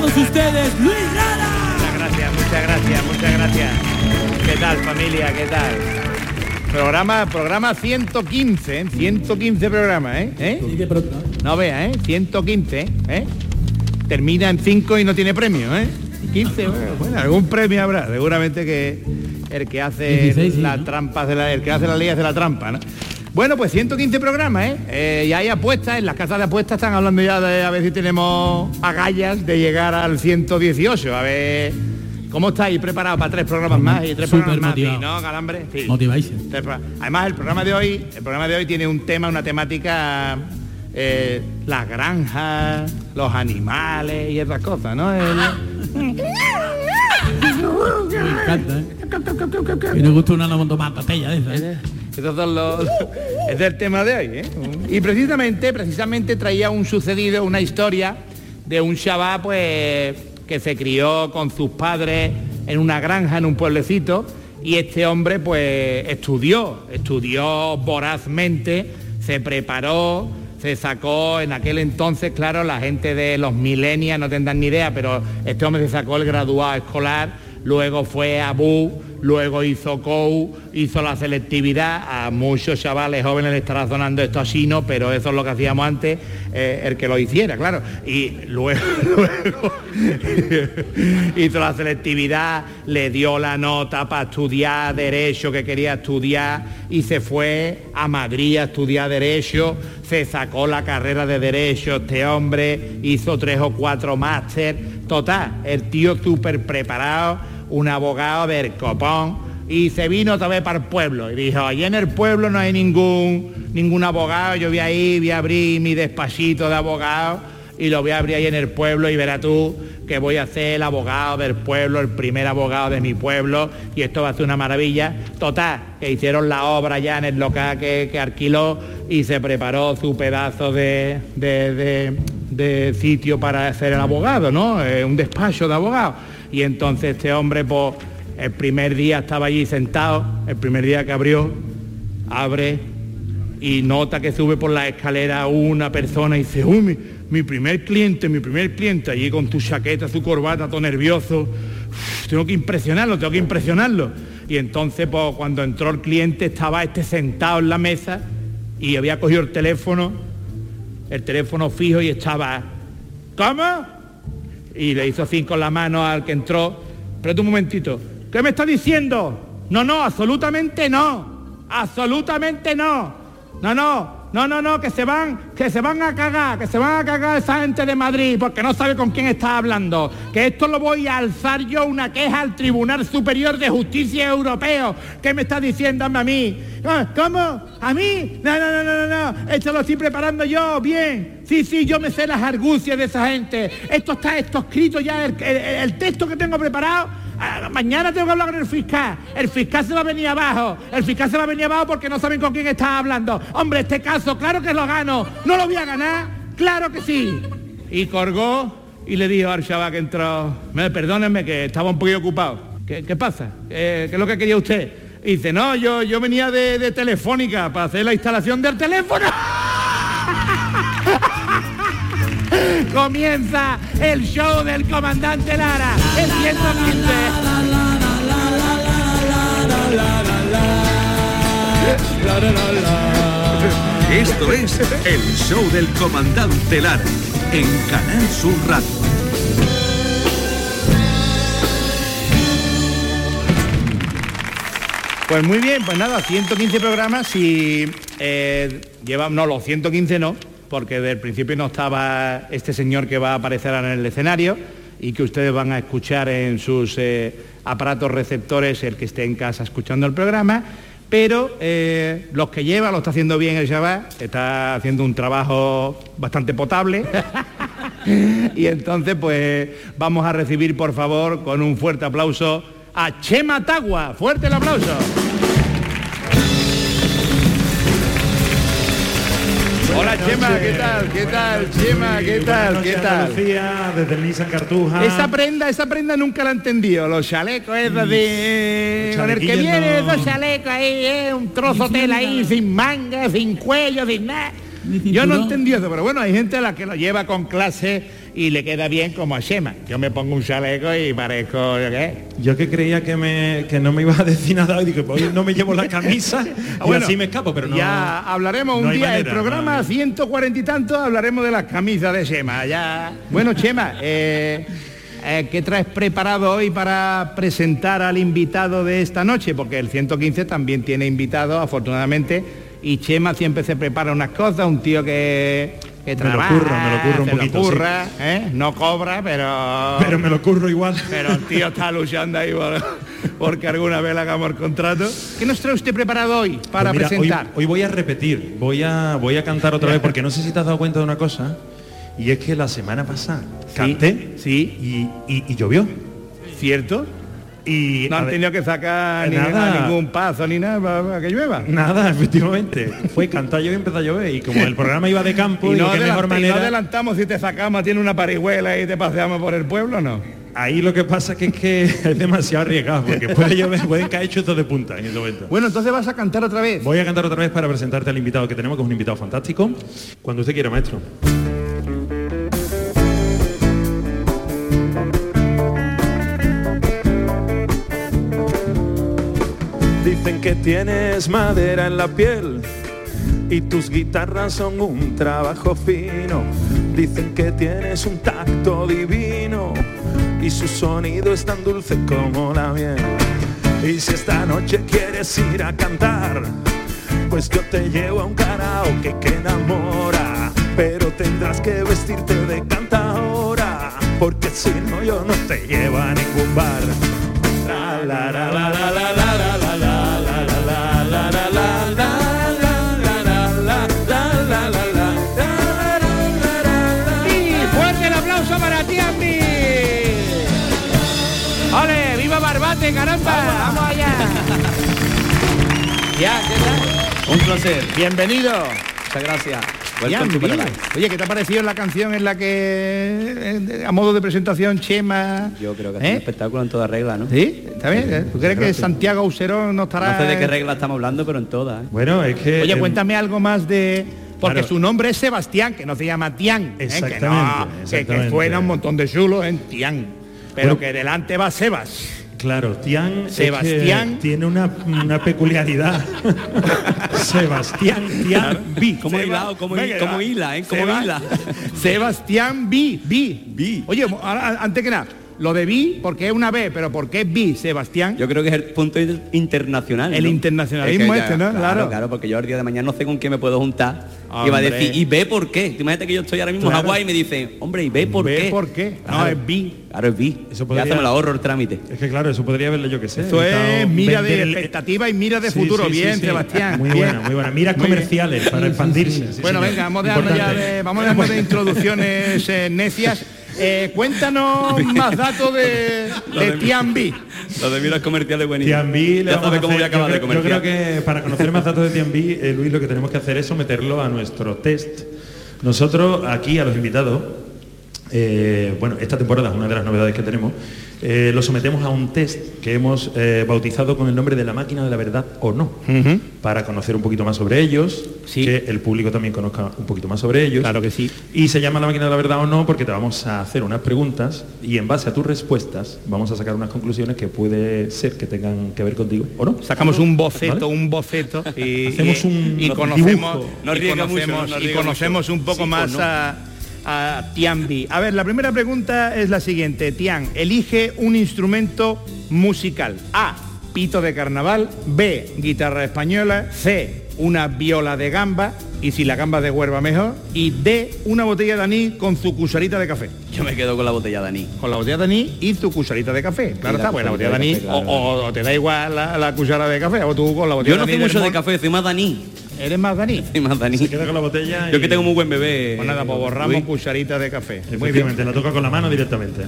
Todos ustedes, Luis Lara. Muchas gracias, muchas gracias, muchas gracias. ¿Qué tal familia? ¿Qué tal? Programa, programa 115, ¿eh? 115 programas, ¿eh? ¿Eh? De No vea, ¿eh? 115, ¿eh? Termina en 5 y no tiene premio, ¿eh? 15, bueno, bueno, algún premio habrá. Seguramente que el que hace 16, sí, las ¿no? trampas de la, el que hace la ley hace la trampa, ¿no? Bueno, pues 115 programas, ¿eh? Eh, Y hay apuestas, en las casas de apuestas están hablando ya de a ver si tenemos agallas de llegar al 118. A ver, ¿cómo estáis preparados para tres programas más y tres Súper programas más? Sí, motivado. ¿No, Calambre? Sí. Motiváis. Además, el programa de hoy, el programa de hoy tiene un tema, una temática, eh, las granjas, los animales y esas cosas, ¿no? El- Me encanta, ¿eh? Nos gusta una motomatilla de esas, ¿eh? Son los, es el tema de hoy, ¿eh? Y precisamente, precisamente traía un sucedido, una historia de un chaval, pues, que se crió con sus padres en una granja, en un pueblecito, y este hombre, pues, estudió, estudió vorazmente, se preparó, se sacó en aquel entonces, claro, la gente de los milenios no tendrán ni idea, pero este hombre se sacó el graduado escolar, luego fue a BU, luego hizo COU, hizo la selectividad, a muchos chavales jóvenes les estará sonando esto así, ¿no? Pero eso es lo que hacíamos antes, eh, el que lo hiciera, claro. Y luego, luego hizo la selectividad, le dio la nota para estudiar Derecho que quería estudiar y se fue a Madrid a estudiar Derecho, se sacó la carrera de Derecho este hombre, hizo tres o cuatro máster, total, el tío súper preparado, un abogado del copón, y se vino otra vez para el pueblo y dijo, allí en el pueblo no hay ningún, ningún abogado, yo voy a ir, voy a abrir mi despachito de abogado y lo voy a abrir ahí en el pueblo y verás tú que voy a ser el abogado del pueblo, el primer abogado de mi pueblo y esto va a ser una maravilla. Total, que hicieron la obra ya en el local que, que alquiló y se preparó su pedazo de, de- de- de sitio para ser el abogado, ¿no? Eh, un despacho de abogado. Y entonces este hombre, pues, el primer día estaba allí sentado, el primer día que abrió, abre y nota que sube por la escalera una persona y dice, uy, mi, primer cliente, mi primer cliente, allí con tu chaqueta, su corbata, todo nervioso, tengo que impresionarlo, tengo que impresionarlo. Y entonces, pues, cuando entró el cliente, estaba este sentado en la mesa y había cogido el teléfono, el teléfono fijo y estaba, ¿cómo? Y le hizo así con la mano al que entró, espérate un momentito, ¿qué me está diciendo? No, no, absolutamente no, absolutamente no, no, no, no, no, no, que se van, que se van a cagar, que se van a cagar esa gente de Madrid porque no sabe con quién está hablando, que esto lo voy a alzar yo una queja al Tribunal Superior de Justicia Europeo, ¿qué me está diciéndome a mí? Ah, ¿Cómo? ¿A mí? No, no, no, no, no, esto lo estoy preparando yo, bien, sí, sí, yo me sé las argucias de esa gente, esto está, esto escrito ya, el, texto que tengo preparado Mañana tengo que hablar con el fiscal. El fiscal se va a venir abajo. El fiscal se va a venir abajo porque no saben con quién está hablando. Hombre, este caso, claro que lo gano. ¿No lo voy a ganar? Claro que sí. Y colgó y le dijo al chaval que entró, "Me- perdónenme que estaba un poquito ocupado. ¿Qué, pasa? ¿Qué, qué es lo que quería usted? Y dice, no, yo, yo venía de, de Telefónica para hacer la instalación del teléfono. Comienza el show del comandante Lara, el 115. Esto es el show del comandante Lara en Canal Sur Radio. Pues muy bien, pues nada, 115 programas y eh, llevamos, no, los 115 no, porque desde el principio no estaba este señor que va a aparecer ahora en el escenario y que ustedes van a escuchar en sus eh, aparatos receptores, el que esté en casa escuchando el programa, pero eh, los que lleva lo está haciendo bien el chaval, está haciendo un trabajo bastante potable. y entonces pues vamos a recibir por favor con un fuerte aplauso a Chema Tagua. Fuerte el aplauso. Hola Chema, ¿qué tal? ¿Qué tal? Chema, ¿qué tal? ¿Qué tal? desde Cartuja. Esa prenda, esa prenda nunca la he entendido. Los chalecos esos de... Con el que viene, no. esos chalecos ahí, eh, un trozo de tela ahí, sin manga, sin cuello, sin nada. Yo no entendí eso, pero bueno, hay gente a la que lo lleva con clase y le queda bien como a Chema. Yo me pongo un chaleco y parezco, ¿yo qué? Yo que creía que, me, que no me iba a decir nada y digo, pues no me llevo la camisa y bueno, así me escapo, pero no. Ya hablaremos un no día, el manera, programa no hay- 140 y tanto, hablaremos de las camisas de Chema. Ya. Bueno, Chema, eh, eh, ¿qué traes preparado hoy para presentar al invitado de esta noche? Porque el 115 también tiene invitado, afortunadamente, y Chema siempre se prepara unas cosas, un tío que, que Me lo curro, me lo curro un poquito, curra, ¿eh? no cobra, pero... Pero me lo curro igual. Pero el tío está luchando ahí por- porque alguna vez le hagamos el contrato. ¿Qué nos trae usted preparado hoy para Pues mira, hoy- presentar? Hoy, voy a repetir, voy a, voy a cantar otra vez, porque no sé si te has dado cuenta de una cosa, y es que la semana pasada canté sí. y, y- y llovió. ¿Cierto? Y No han tenido que sacar ni- Nada. ningún paso ni nada para, para que llueva. Nada, efectivamente. Fue cantar yo y empezó a llover. Y como el programa iba de campo, Y y no, qué mejor adelanta- y no manera. adelantamos si te sacamos, tiene una parihuela y te paseamos por el pueblo, ¿no? Ahí lo que pasa que es que es demasiado arriesgado, porque puede llover, pueden caer chuzos de punta en ese momento. Bueno, entonces vas a cantar otra vez. Voy a cantar otra vez para presentarte al invitado que tenemos, que es un invitado fantástico. Cuando usted quiera, maestro. Dicen que tienes madera en la piel y tus guitarras son un trabajo fino. Dicen que tienes un tacto divino y su sonido es tan dulce como la miel. Y si esta noche quieres ir a cantar, pues yo te llevo a un karaoke que enamora. Pero tendrás que vestirte de cantadora, porque si no yo no te llevo a ningún bar. La, la, la, ¡Vamos allá! ya, ¿qué tal? Un placer. Bienvenido. Muchas gracias. Ya. Oye, ¿qué te ha parecido la canción en la que, a modo de presentación, Chema? Yo creo que es ¿Eh? un espectáculo en toda regla, ¿no? ¿Sí? ¿Está bien? ¿Tú crees que Santiago Auserón no estará...? No sé de qué regla estamos hablando, pero en todas. ¿eh? Bueno, es que... Oye, cuéntame algo más de... Porque Claro. su nombre es Sebastián, que no se llama Tian. ¿eh? Que, no, Exactamente, que- que, exactamente. suena un montón de chulos en Tian. Pero Bueno. que delante va Sebas. Claro, Tian es que Sebastián. tiene una, una peculiaridad. Sebastián Tian B. ¿Cómo hilado? ¿Cómo, hila, eh? ¿Cómo hila? Sebastián B. B. B. Oye, ahora, antes que nada, lo de B, porque es una B, pero ¿por qué B, Sebastián? Yo creo que es el punto inter- internacional. El ¿no? internacionalismo Es que este, ¿no? Claro, Claro. claro, porque yo el día de mañana no sé con quién me puedo juntar. Y va a Hombre. decir, ¿y ve por qué? Imagínate que yo estoy ahora mismo Claro. en Hawái y me dicen, hombre, ¿y ve por ¿Ve qué? por qué? No, es B. Claro, es vi. Eso Ya podría- hasta me lo ahorro el trámite. Es que claro, eso podría verle yo que sé. Esto es mira de el- expectativa y mira de Sí, futuro. sí, bien, sí. Sebastián. Muy bien. buena, muy buena. Miras comerciales para expandirse. bueno, venga, vamos ya de, vamos dejando de introducciones eh, necias. Eh, cuéntanos más datos de, de Tian B. Lo de miras comerciales buenísimo. Tianbi le Ya vamos sabes a cómo voy a hacer- acabar yo de creo, yo creo que para conocer más datos de Tianbi, eh, Luis, lo que tenemos que hacer es someterlo a nuestro test. Nosotros aquí a los invitados, eh, bueno, esta temporada es una de las novedades que tenemos, eh, lo sometemos a un test que hemos eh, bautizado con el nombre de la máquina de la verdad o no, para conocer un poquito más sobre ellos, Sí. que el público también conozca un poquito más sobre ellos. Claro que sí. Y se llama la máquina de la verdad o no porque te vamos a hacer unas preguntas y en base a tus respuestas vamos a sacar unas conclusiones que puede ser que tengan que ver contigo o no. Sacamos un boceto, ¿Vale? un boceto y, Hacemos y- un y dibujo. conocemos, No y mucho, conocemos, no y conocemos mucho. un poco Sí más no. a, a Tian B. A ver, la primera pregunta es la siguiente. Tian, elige un instrumento musical. A, pito de carnaval. B, guitarra española. C, una viola de gamba. Y si la gamba es de huerva mejor. Y D, una botella de anís con su cucharita de café. Yo me quedo con la botella de anís. Con la botella de anís y tu cucharita de café. Claro la está, pues la botella de anís café, claro, o, o- o te da igual la, la cuchara de café o tú con la botella Yo no de soy anís mucho del de café, soy más de anís. ¿Eres más Dani? Soy más Dani. Se queda con la botella. Yo y- que tengo muy buen bebé. Pues nada, pues borramos Luis. cucharita de café. Muy bien. Efectivamente, la toca con la mano directamente.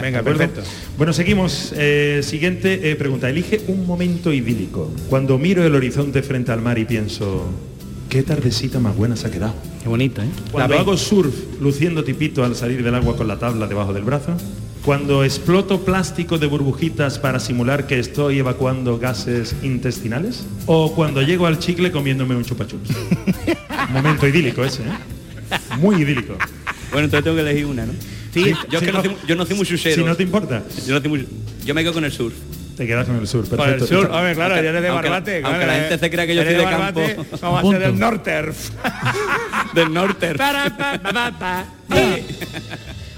Venga, perfecto. Bueno, seguimos. Eh, siguiente eh, pregunta. Elige un momento idílico. Cuando miro el horizonte frente al mar y pienso, qué tardecita más buena se ha quedado. Qué bonita, ¿eh? Cuando La hago surf luciendo tipito al salir del agua con la tabla debajo del brazo. Cuando exploto plástico de burbujitas para simular que estoy evacuando gases intestinales. O cuando llego al chicle comiéndome un chupachups. Momento idílico ese, ¿eh? Muy idílico. Bueno, entonces tengo que elegir una, ¿no? Sí, Yo, Sí, que no no. soy, yo no soy muy chuchero. Si no te importa, yo, no soy muy- yo me quedo con el surf. te quedas con el surf. Por el Perfecto. sur, hombre, claro, Aunque- ya eres de aunque- Barbate. aunque claro, la gente se crea que yo soy de Barbate, campo. Vamos a ser del Norterf. Del norte.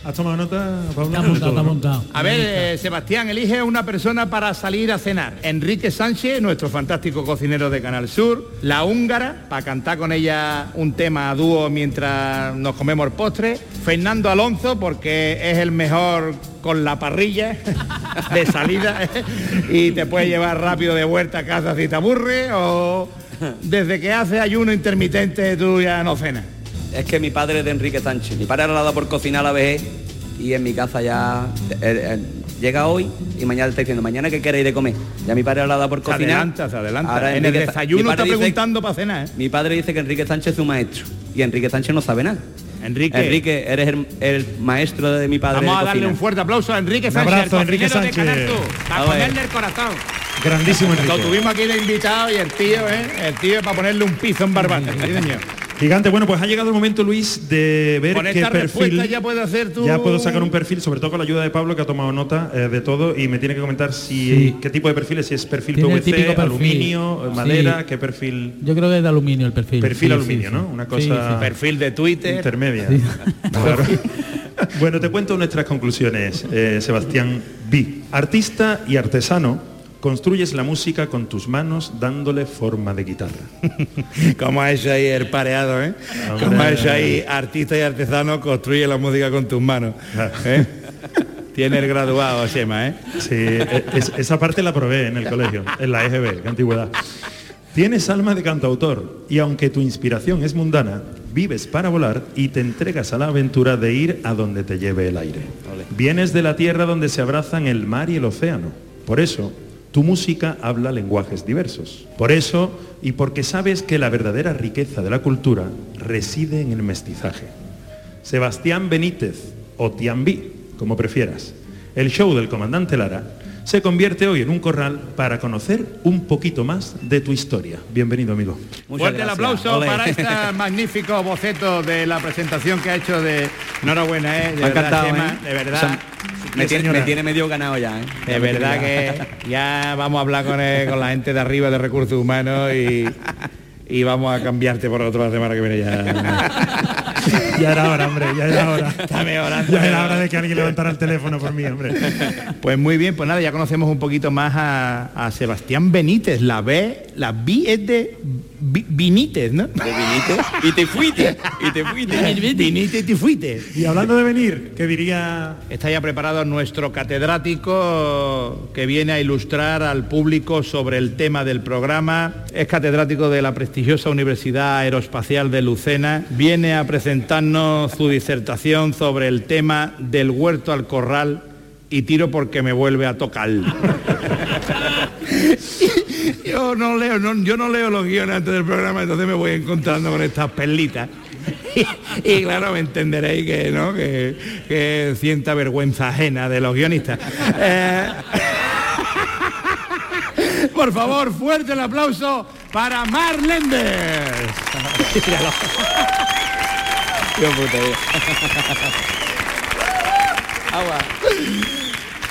¿Has tomado nota, Pablo? Está apuntado, está apuntado. A ver, eh, Sebastián, elige una persona para salir a cenar. Enrique Sánchez, nuestro fantástico cocinero de Canal Sur. La húngara, para cantar con ella un tema a dúo mientras nos comemos el postre. Fernando Alonso, porque es el mejor con la parrilla de salida y te puede llevar rápido de vuelta a casa si te aburre o desde que hace ayuno intermitente tú ya no cenas. Es que mi padre es de Enrique Sánchez. Mi padre da por cocinar a la vejez y en mi casa ya eh, eh, llega hoy y mañana le está diciendo, mañana qué queréis de comer. Ya mi padre ahora la da por Se cocinar. adelanta, se adelanta. Ahora en el desayuno está dice- preguntando para cenar. ¿eh? Mi padre dice que Enrique Sánchez es un maestro y Enrique Sánchez no sabe nada. Enrique. Enrique, eres el, el maestro de mi padre. Vamos a darle un fuerte aplauso a Enrique Sánchez, abrazo, el Enrique de Sánchez. Para ponerle el corazón. Grandísimo Lo tuvimos aquí de invitado y el tío, ¿eh? El tío para ponerle un piso en Barbate. Sí, señor. Gigante, bueno, pues ha llegado el momento, Luis, de ver Con qué esta perfil... respuesta ya puedes hacer tú... Ya puedo sacar un perfil, sobre todo con la ayuda de Pablo, que ha tomado nota eh, de todo y me tiene que comentar si Sí. qué tipo de perfiles, si es perfil Tiene PVC, perfil. aluminio, Sí. madera, qué perfil... Yo creo que es de aluminio el perfil. Perfil Sí, aluminio, sí, ¿no? sí. Una Sí, cosa- sí. Perfil de Twitter. Intermedia. Sí. Claro. bueno, te cuento nuestras conclusiones, eh, Sebastián B. Artista y artesano, construyes la música con tus manos dándole forma de guitarra. Como ha hecho ahí el pareado, ¿eh? Hombre. Como ha hecho ahí artista y artesano, construye la música con tus manos. ¿eh? Tiene el graduado, Sema, ¿eh? Sí, e- es- esa parte la probé en el colegio, en la EGB, qué antigüedad. Tienes alma de cantautor y aunque tu inspiración es mundana, vives para volar y te entregas a la aventura de ir a donde te lleve el aire. Vienes de la tierra donde se abrazan el mar y el océano. Por eso, tu música habla lenguajes diversos. Por eso, y porque sabes que la verdadera riqueza de la cultura reside en el mestizaje. Sebastián Benítez o Tiambí, como prefieras. El show del comandante Lara se convierte hoy en un corral para conocer un poquito más de tu historia. Bienvenido, amigo. Muchas Fuerte el aplauso para este magnífico boceto de la presentación que ha hecho de... Enhorabuena, ¿eh? De Me ha verdad, encantado, ¿eh? de verdad. O sea, me, tiene, me tiene medio ganado ya, ¿eh? De verdad que ya vamos a hablar con, el- con la gente de arriba de recursos humanos y, y vamos a cambiarte por otro la semana que viene ya. Ya era hora, hombre, ya era hora. Ya era hora de que alguien levantara el teléfono por mí, hombre. Pues muy bien, pues nada, ya conocemos un poquito más a, a Sebastián Benítez. La B, la B es de Vinítez, ¿no? De viniste y te fuiste. Y te fuiste. Vinítez y te fuiste. Y hablando de venir, ¿qué diría Está ya preparado nuestro catedrático que viene a ilustrar al público sobre el tema del programa. Es catedrático de la prestigiosa Universidad Aeroespacial de Lucena. Viene a presentarnos su disertación sobre el tema del huerto al corral y tiro porque me vuelve a tocar. Yo no leo, no- yo no leo los guiones antes del programa, entonces me voy encontrando con estas perlitas. Y, claro, me entenderéis que, ¿no? que, que sienta vergüenza ajena de los guionistas. Eh, por favor, fuerte el aplauso para Mar Lenders. Míralo. Qué puta vida. Agua.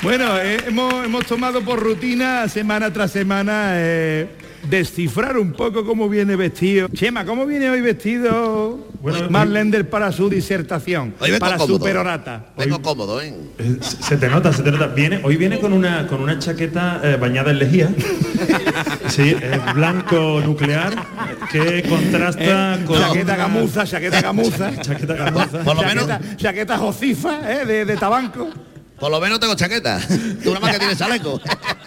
Bueno, eh, hemos, hemos tomado por rutina semana tras semana eh, descifrar un poco cómo viene vestido. Chema, ¿cómo viene hoy vestido Bueno, Mar hoy- Lender para su disertación? Hoy vengo para su cómodo. perorata. Vengo cómodo, ¿eh? Se te nota, se te nota. Viene, hoy viene con una, con una chaqueta eh, bañada en lejía. Sí, blanco nuclear, que contrasta Eh, con... chaqueta gamuza, chaqueta gamuza. Chaqueta gamuza. Por lo menos, chaqueta, chaqueta jocifa, eh, de, de tabanco. por lo menos tengo chaqueta. Tú nada más que tienes chaleco.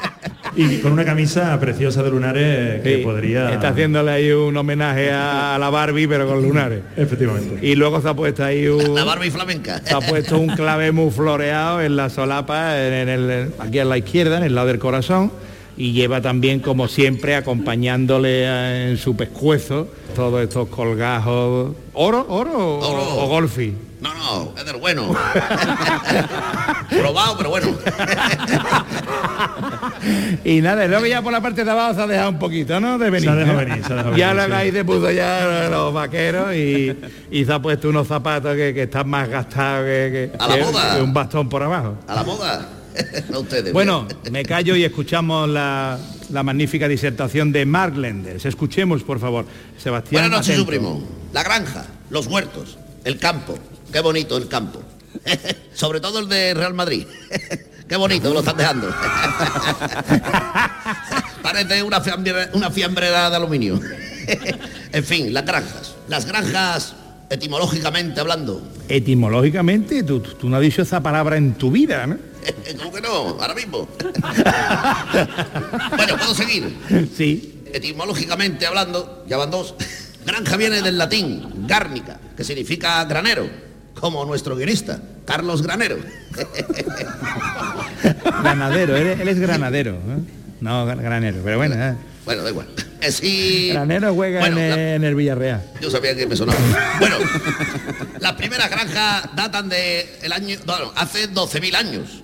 y con una camisa preciosa de lunares que Sí, podría... Está haciéndole ahí un homenaje a la Barbie, pero con lunares. Efectivamente. Y luego se ha puesto ahí un... La Barbie flamenca. Se ha puesto un clave muy floreado en la solapa, en, en el, aquí a la izquierda, en el lado del corazón, y lleva también, como siempre, acompañándole a- en su pescuezo todos estos colgajos. ¿Oro? ¿Oro o, Oro. o golfi? No, no, es del bueno. Probado, pero bueno. Y nada, luego ya por la parte de abajo se ha dejado un poquito, ¿no? De venir. Se ha dejado venir, se ha dejado ya venir, luego sí. ahí se puso ya los vaqueros y, y se ha puesto unos zapatos que, que están más gastados que, que- A la que- moda. que un bastón por abajo. A la moda. No ustedes. Bueno, me callo y escuchamos la, la magnífica disertación de Mark Lenders. Escuchemos, por favor. Sebastián. Buenas noches, su primo. La granja, los huertos, el campo. Qué bonito el campo. Sobre todo el de Real Madrid. Qué bonito lo están dejando. Parece una, fiambre- una fiambrera de aluminio. En fin, las granjas. Las granjas, etimológicamente hablando. Etimológicamente, tú, tú- tú no has dicho esa palabra en tu vida, ¿no? ¿Cómo que no? Ahora mismo. Bueno, ¿puedo seguir? Sí. Etimológicamente hablando, ya van dos. Granja viene del latín, gárnica, que significa granero, como nuestro guionista, Carlos Granero. Granadero, él, él es granadero. ¿eh? No, gran- granero, pero bueno. ¿eh? Bueno, da igual. Eh, sí. Granero juega Bueno, en, la- el, en el Villarreal. Yo sabía que me sonaba. Bueno, las primeras granjas datan de el año, bueno, hace 12.000 años.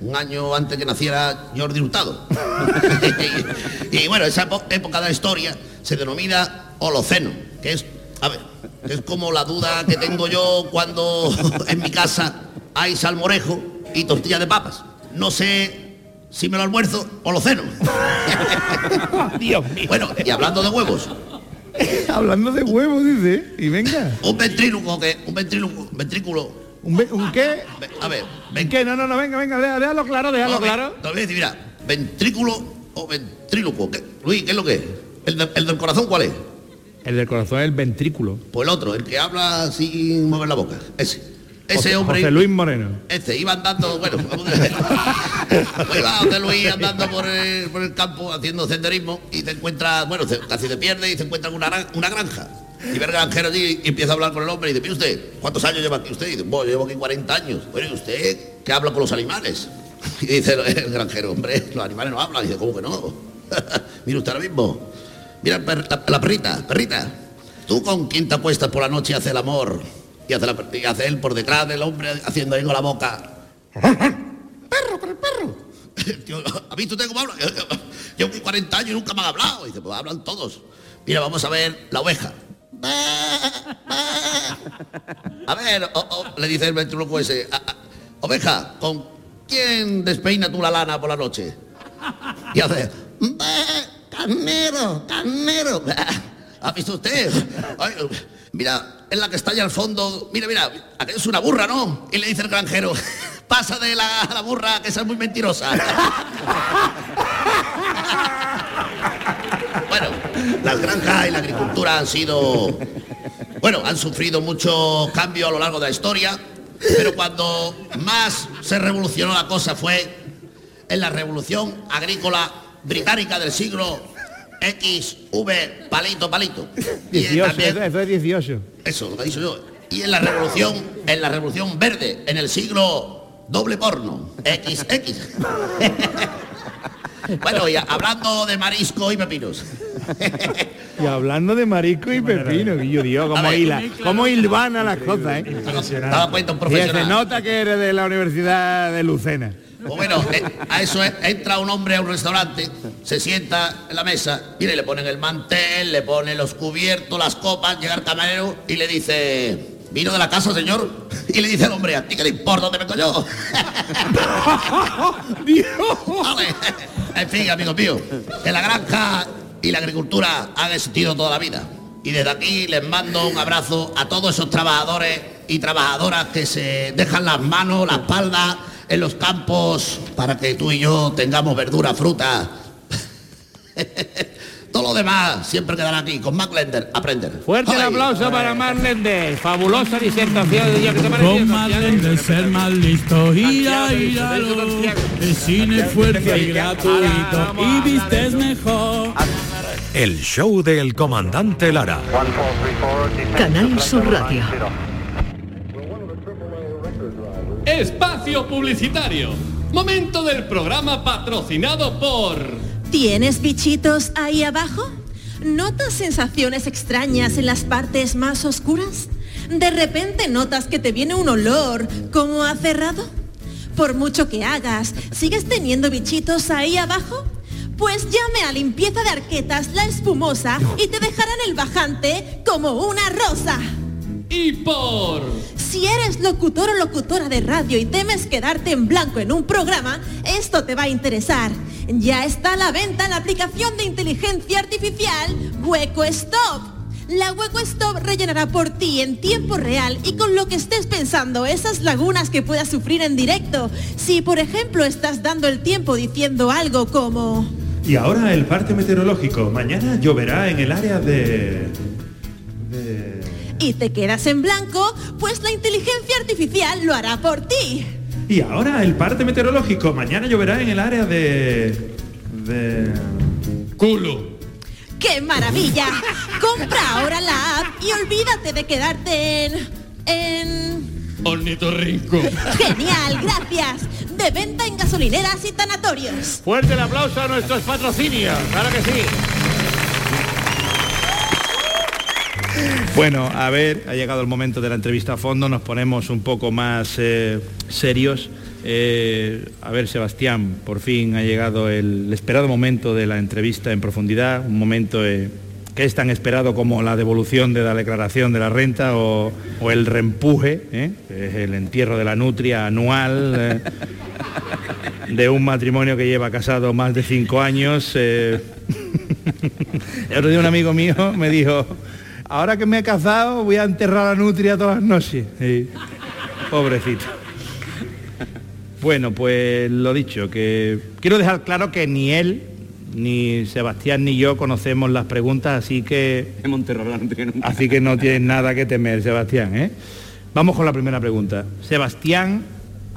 Un año antes que naciera Jordi Hurtado. y, y bueno, esa época de la historia se denomina Holoceno, que es, a ver, es como la duda que tengo yo cuando en mi casa hay salmorejo y tortilla de papas. No sé si me lo almuerzo o lo ceno. Dios mío. Bueno, y hablando de huevos, Hablando de huevos, dice. Y venga. un ventríloco que un ventríloco, ventrículo ¿Un, ve- un qué? A ver, ¿Un ven, qué? No, no, no, venga, venga, déjalo, claro, déjalo no, claro. te voy a decir, mira, ventrículo o ventríloco. ¿qué? Luis, ¿qué es lo que es? ¿El, de- el del corazón cuál es? El del corazón es el ventrículo. Pues el otro, el que habla sin mover la boca. Ese. Ese José- hombre. José Luis Moreno. Este, iba andando, bueno, vamos a ver. Pues iba José Luis andando por el, por el campo haciendo senderismo y se encuentra, bueno, se- casi se pierde y se encuentra en una, gran- una granja. Y ve el granjero allí y empieza a hablar con el hombre y dice, ¿y usted? ¿Cuántos años lleva aquí usted? Y dice, bueno, llevo aquí 40 años. Bueno, ¿y usted qué habla con los animales? Y dice el, el granjero, hombre, los animales no hablan. Y dice, ¿cómo que no? Mira usted ahora mismo. Mira per- la, la perrita, perrita. ¿Tú con quién te acuestas por la noche y hace el amor? Y hace, la per- y hace él por detrás del hombre haciendo ahí con la boca. ¡Perro, pero el perro! Tío, ¿Ha visto usted cómo habla? Llevo aquí 40 años y nunca me han hablado. Y dice, pues hablan todos. Mira, vamos a ver la oveja. A ver, o- o- le dice el ventríloco ese, "A- a- oveja, ¿con quién despeina tú la lana por la noche? Y hace, "Bé, carnero, carnero. ¿Ha visto usted? Mira, es la que está allá al fondo. Mira, mira, es una burra, ¿no? Y le dice el granjero, pasa de la, la burra, que esa es muy mentirosa. Bueno, las granjas y la agricultura han sido, bueno, han sufrido mucho cambio a lo largo de la historia, pero cuando más se revolucionó la cosa fue en la revolución agrícola británica del siglo XV palito palito. Y 18, también- eso, es 18. eso, lo que he dicho yo. Y en la revolución, en la revolución verde, en el siglo doble porno, XX. bueno, y hablando de marisco y pepinos. Y hablando de marisco y pepino, que yo digo, ver, hila, cómo hilvana las cosas, ¿eh? Daba cuenta un Y se nota que eres de la Universidad de Lucena. Pues bueno, eh, a eso es- entra un hombre a un restaurante, se sienta en la mesa, mire, le ponen el mantel, le ponen los cubiertos, las copas, llega el camarero y le dice, ¿vino de la casa, señor? Y le dice al hombre, ¿a ti qué le importa dónde vengo yo? Vale. En fin, amigos míos, que la granja y la agricultura han existido toda la vida. Y desde aquí les mando un abrazo a todos esos trabajadores y trabajadoras que se dejan las manos, la espalda en los campos para que tú y yo tengamos verdura, fruta. Todo lo demás siempre quedará aquí, con Mac Lender, aprender. Fuerte el aplauso para Marlende. Fabulosa disertación de Dios. ¿Qué te pareció, Con Santiago? de ser más listo, ira. Santiago. El cine fuerte y gratuito y vistes mejor. El show del comandante Lara. Canal Sur Radio. Espacio Publicitario. Momento del programa patrocinado por... ¿Tienes bichitos ahí abajo? ¿Notas sensaciones extrañas en las partes más oscuras? ¿De repente notas que te viene un olor como a cerrado? Por mucho que hagas, ¿sigues teniendo bichitos ahí abajo? Pues llame a Limpieza de Arquetas La Espumosa y te dejarán el bajante como una rosa. Y por... Si eres locutor o locutora de radio y temes quedarte en blanco en un programa, esto te va a interesar. Ya está a la venta la aplicación de inteligencia artificial Hueco Stop. La Hueco Stop rellenará por ti en tiempo real y con lo que estés pensando esas lagunas que puedas sufrir en directo. Si por ejemplo estás dando el tiempo diciendo algo como... Y ahora el parte meteorológico. Mañana lloverá en el área de... y te quedas en blanco, pues la inteligencia artificial lo hará por ti. Y ahora el parte meteorológico. Mañana lloverá en el área de... de... Culo. ¡Qué maravilla! Compra ahora la app y olvídate de quedarte en... en... Ornitorrinco. Genial, gracias. De venta en gasolineras y tanatorios. Fuerte el aplauso a nuestros patrocinios. Claro que sí. Bueno, a ver, ha llegado el momento de la entrevista a fondo, nos ponemos un poco más eh, serios. Eh, a ver, Sebastián, por fin ha llegado el esperado momento de la entrevista en profundidad, un momento eh, que es tan esperado como la devolución de la declaración de la renta o, o el reempuje, es el entierro de la nutria anual. de un matrimonio que lleva casado más de cinco años. El otro día un amigo mío me dijo, ahora que me he casado voy a enterrar a nutria todas las noches. Sí. Pobrecito. Bueno, pues lo dicho, que quiero dejar claro que ni él, ni Sebastián, ni yo conocemos las preguntas, así que. Así que no tienes nada que temer, Sebastián. ¿eh? Vamos con la primera pregunta. Sebastián,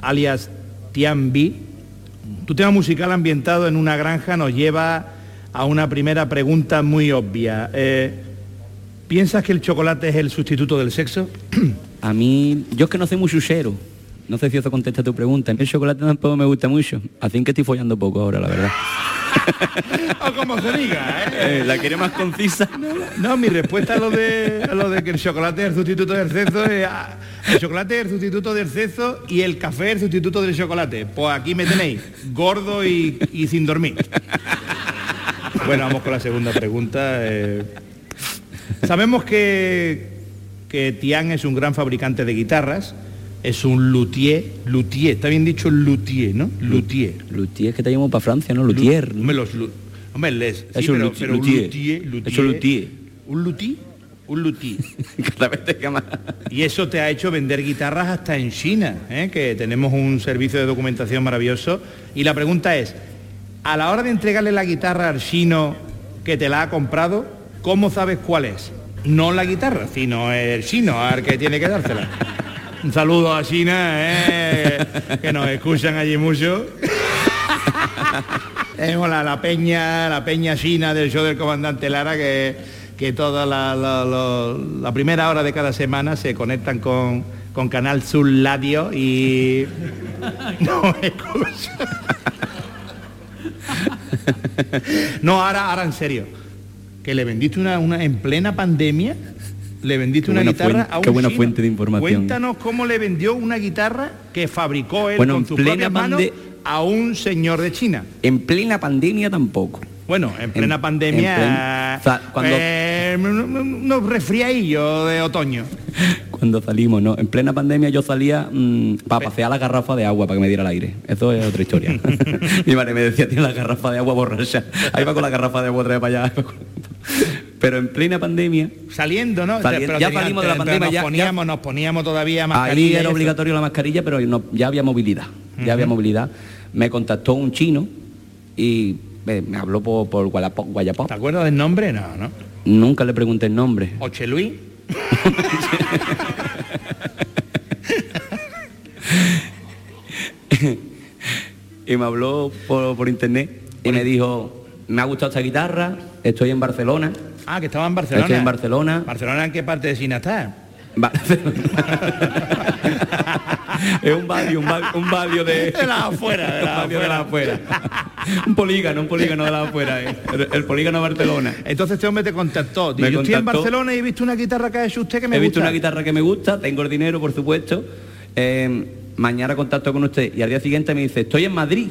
alias Tian B, tu tema musical ambientado en una granja nos lleva a una primera pregunta muy obvia. Eh, ¿Piensas que el chocolate es el sustituto del sexo? A mí, yo es que no soy muy chuchero. No sé si eso contesta tu pregunta. A mí el chocolate tampoco me gusta mucho. Así que estoy follando poco ahora, la verdad. o como se diga, ¿eh? Eh, la quiere más concisa. No, mi respuesta a lo de, a lo de que el chocolate es el sustituto del sexo es... ah, El chocolate es el sustituto del sexo y el café es el sustituto del chocolate. Pues aquí me tenéis, gordo y, y sin dormir. Bueno, vamos con la segunda pregunta. eh. Sabemos que, que Tian es un gran fabricante de guitarras, es un luthier, luthier, está bien dicho luthier, ¿no? Luthier. Luthier, es que te llamo para Francia, ¿no? Luthier. ¿no? Hombre, los hombre, les, sí, Es un pero, luthier. luthier, Es un luthier. un luthier, un luthier. Cada vez te llama. Y eso te ha hecho vender guitarras hasta en China, ¿eh? que tenemos un servicio de documentación maravilloso. Y la pregunta es, a la hora de entregarle la guitarra al chino que te la ha comprado, ¿cómo sabes cuál es? No la guitarra, sino el chino al que tiene que dársela. Un saludo a China, ¿eh? que nos escuchan allí mucho. Tenemos la, la peña, la peña china del show del comandante Lara que, que toda la, la- primera hora de cada semana se conectan con, con Canal Sur Radio y no escuchan. No, ahora, ahora en serio. Que le vendiste una, una en plena pandemia, le vendiste una guitarra fuente- a un qué buena chino. fuente de información. Cuéntanos cómo le vendió una guitarra que fabricó él Bueno, con sus propias manos a un señor de China. En plena pandemia tampoco. Bueno, en plena En- pandemia, en plen- o sea, cuando- eh, unos resfriadillos de otoño. Cuando salimos, ¿no? En plena pandemia yo salía para pasear la garrafa de agua para que me diera el aire. Eso es otra historia. Mi madre me decía, tiene la garrafa de agua borracha. Ahí va con la garrafa de agua otra vez para allá. Pero en plena pandemia, Saliendo, ¿no? Pero ya salimos de la pandemia, Nos ya- poníamos, nos poníamos todavía ahí mascarilla. y era obligatorio la mascarilla, pero no- ya había movilidad. Ya había movilidad. Me contactó un chino y me habló por, por Guayapó. Guayapó. ¿Te acuerdas del nombre? No, ¿no? Nunca le pregunté el nombre. Oche Luis. y me habló por, por internet y me dijo, me ha gustado esta guitarra, estoy en Barcelona. Ah, que estaba en Barcelona. Estoy en Barcelona. ¿Barcelona en qué parte de China está? es un barrio, un, bar- un barrio de... De la afuera, de la un barrio de la afuera. un polígono, un polígono de la afuera. eh. El, el polígono de Barcelona. Entonces este hombre te contactó. Me Yo estoy en contactó. Barcelona y he visto una guitarra que ha hecho usted que me He visto gusta. una guitarra que me gusta, tengo el dinero, por supuesto. Eh, mañana contacto con usted y al día siguiente me dice, estoy en Madrid.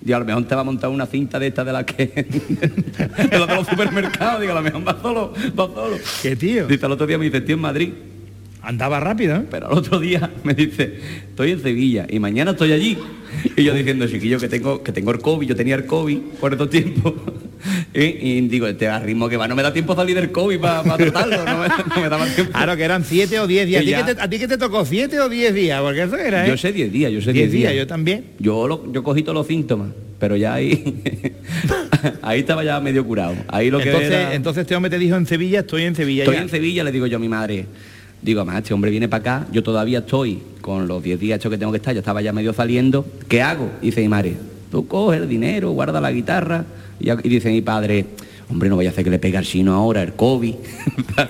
Digo, a lo mejor te va a montar una cinta de estas de las que... de las de los supermercados. Digo, a lo mejor va solo, va solo. ¿Qué tío? Dice, al otro día me dice, estoy en Madrid. Andaba rápido, ¿eh? Pero al otro día me dice, estoy en Sevilla y mañana estoy allí. Y yo diciendo, chiquillo, que tengo, que tengo el COVID, yo tenía el COVID por estos tiempos. Y, y digo, este a ritmo que va, no me da tiempo salir del COVID para tratarlo, no me, no me daba tiempo. Claro que eran siete o diez días. ¿A ti, ya. que te, a ti que te tocó siete o diez días? Porque eso era, ¿eh? Yo sé 10 días, yo sé 10 10 días. días, yo también. Yo, lo- yo cogí todos los síntomas, pero ya ahí, ahí estaba ya medio curado. Ahí lo que entonces, era- entonces este hombre te dijo en Sevilla, estoy en Sevilla Estoy ya. en Sevilla, le digo yo a mi madre, digo, más este hombre viene para acá, yo todavía estoy con los 10 días hechos que tengo que estar, ya estaba ya medio saliendo, ¿qué hago? Y dice mi madre, tú coges el dinero, guarda la guitarra, y, y dice mi padre, hombre, no vaya a hacer que le pegue al chino ahora, el COVID.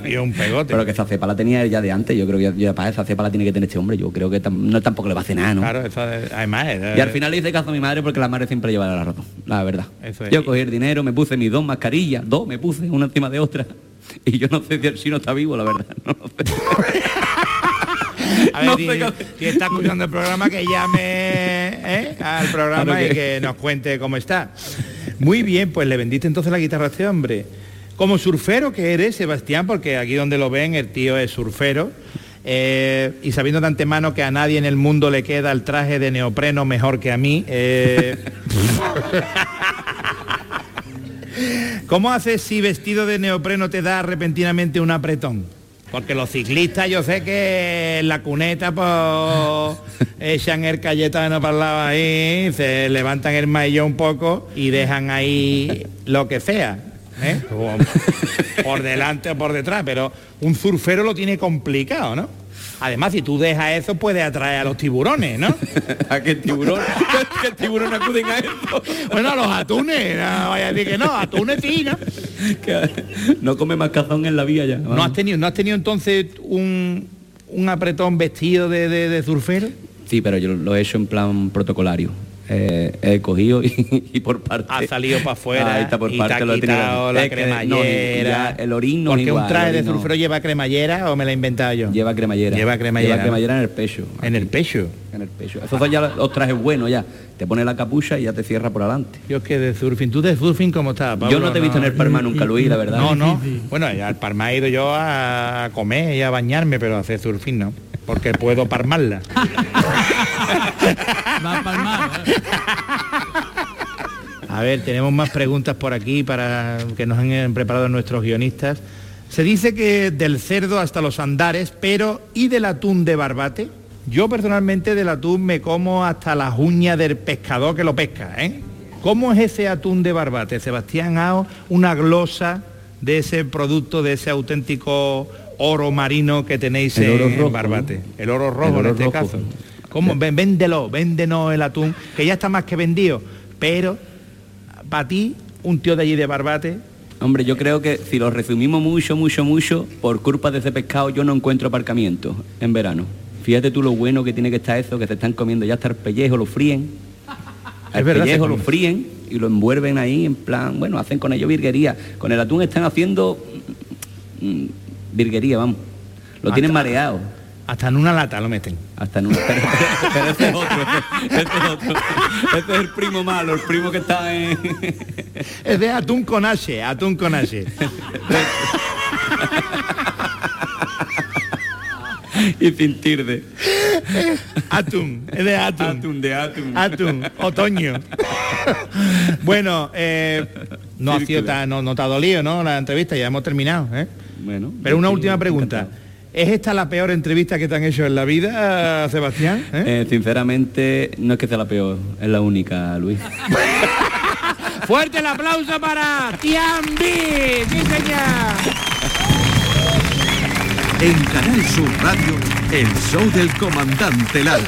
Y un pegote. Pero que esa cepa la tenía él ya de antes, yo creo que ya, ya para esa cepa la tiene que tener este hombre, yo creo que tam- no tampoco le va a hacer nada, ¿no? Claro, eso es- además Y al final le hice caso a mi madre porque la madre siempre lleva la razón, la verdad. Eso es. Yo cogí el dinero, me puse mis dos mascarillas, dos me puse, una encima de otra. Y yo no sé si el chino está vivo, la verdad. No lo sé. A ver, No si, sé qué- si está escuchando el programa, que llame ¿eh? al programa Claro y que- que nos cuente cómo está. Muy bien, pues le vendiste entonces la guitarra a este hombre. Como surfero que eres, Sebastián, porque aquí donde lo ven el tío es surfero, eh, y sabiendo de antemano que a nadie en el mundo le queda el traje de neopreno mejor que a mí, eh, ¿cómo haces si vestido de neopreno te da repentinamente un apretón? Porque los ciclistas yo sé que en la cuneta pues echan el cayetano para el lado ahí, se levantan el maillot un poco y dejan ahí lo que sea. ¿eh? O por delante o por detrás, pero un surfero lo tiene complicado, ¿no? Además, si tú dejas eso, puede atraer a los tiburones, ¿no? ¿A qué tiburón? ¿Qué tiburón acuden a esto? Bueno, a los atunes, no vaya a decir que no, atunes sí, ¿no? No come más cazón en la vía ya. ¿No has tenido, no has tenido entonces un, un apretón vestido de, de- de surfero? Sí, pero yo lo he hecho en plan protocolario. Eh, he cogido y, y por parte... Ha salido para afuera Ahí está por y parte, te ha lo he tenido la Es que no, cremallera. el orín no Porque igual, un traje de no. surfero lleva cremallera o me la he inventado yo. Lleva cremallera. Lleva cremallera. Lleva cremallera en el pecho. En el pecho. En el pecho. Esos son ya los trajes buenos ya. Te pone la capucha y ya te cierra por adelante. Yo es que de surfing, ¿tú de surfing cómo estás? Pablo? Yo no te he visto en el Parma nunca, Luis, la verdad. No, no. Bueno, ya al Parma he ido yo a comer y a bañarme, pero a hacer surfing no. Porque puedo parmarla. Va a palmar. ¿eh? A ver, tenemos más preguntas por aquí para que nos han preparado nuestros guionistas. Se dice que del cerdo hasta los andares, pero ¿y del atún de barbate? Yo personalmente del atún me como hasta las uñas del pescador que lo pesca, ¿eh? ¿Cómo es ese atún de barbate, Sebastián Ao? Una glosa de ese producto, de ese auténtico oro marino que tenéis El oro en rojo, Barbate. ¿no? El oro rojo El oro en este rojo. caso. ¿Cómo? Véndelo, véndenos el atún, que ya está más que vendido. Pero para ti, un tío de allí de Barbate, Hombre, yo creo que si lo resumimos mucho, mucho, mucho, por culpa de ese pescado yo no encuentro aparcamiento en verano. Fíjate tú lo bueno que tiene que estar eso, que se están comiendo ya hasta el pellejo, lo fríen. El verdad, pellejo lo fríen y lo envuelven ahí en plan, bueno, hacen con ello virguería. Con el atún están haciendo mm, virguería, vamos. Lo tienen Hasta- mareado. hasta en una lata lo meten. Hasta en un... Pero, pero ese es otro, ese es otro. Ese es el primo malo, el primo que está en... Es de atún con H, atún con H. y sin tirde. Atún, es de atún. Atún de atún. Atún, otoño. bueno, eh, no ha sido tan, no, no te ha dolido, ¿no? La entrevista, ya hemos terminado, ¿eh? Bueno. Pero una última pregunta. ¿Es esta la peor entrevista que te han hecho en la vida, Sebastián? ¿Eh? Eh, sinceramente, no es que sea la peor, es la única, Luis. Fuerte el aplauso para Tiambi. Sí, señor. En Canal Sur Radio, el show del comandante Lara.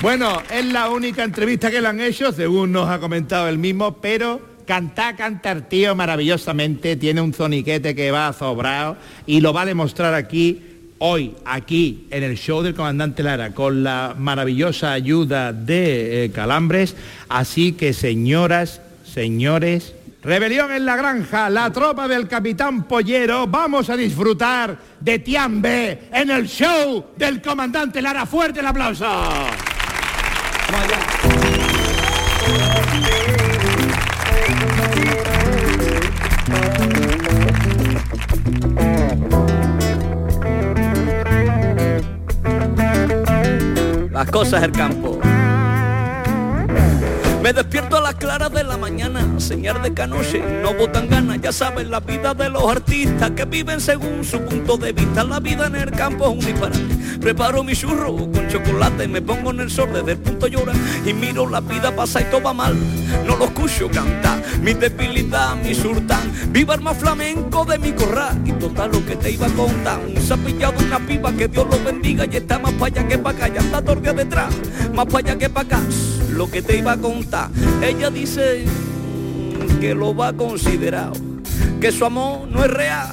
Bueno, es la única entrevista que le han hecho, según nos ha comentado el mismo, pero canta, canta el tío maravillosamente, tiene un zoniquete que va sobrado y lo va a demostrar aquí, hoy, aquí, en el show del comandante Lara, con la maravillosa ayuda de eh, Calambres. Así que, señoras, señores, rebelión en la granja, la tropa del capitán Pollero, vamos a disfrutar de Tiambe en el show del comandante Lara. Fuerte el aplauso. Las cosas del campo. Me despierto a las claras de la mañana, señal de canoche, no botan ganas, ya saben la vida de los artistas que viven según su punto de vista. La vida en el campo es un disparate. Preparo mi churro con chocolate, me pongo en el sol desde el punto llora y miro la vida pasa y todo va mal. No lo escucho cantar, mi debilidad, mi surtán, viva el más flamenco de mi corral y total lo que te iba a contar. Un zapillado, una piba, que Dios lo bendiga y está más para allá que para acá, ya anda tordia detrás, más para allá que para acá lo que te iba a contar. Ella dice que lo va considerado, que su amor no es real,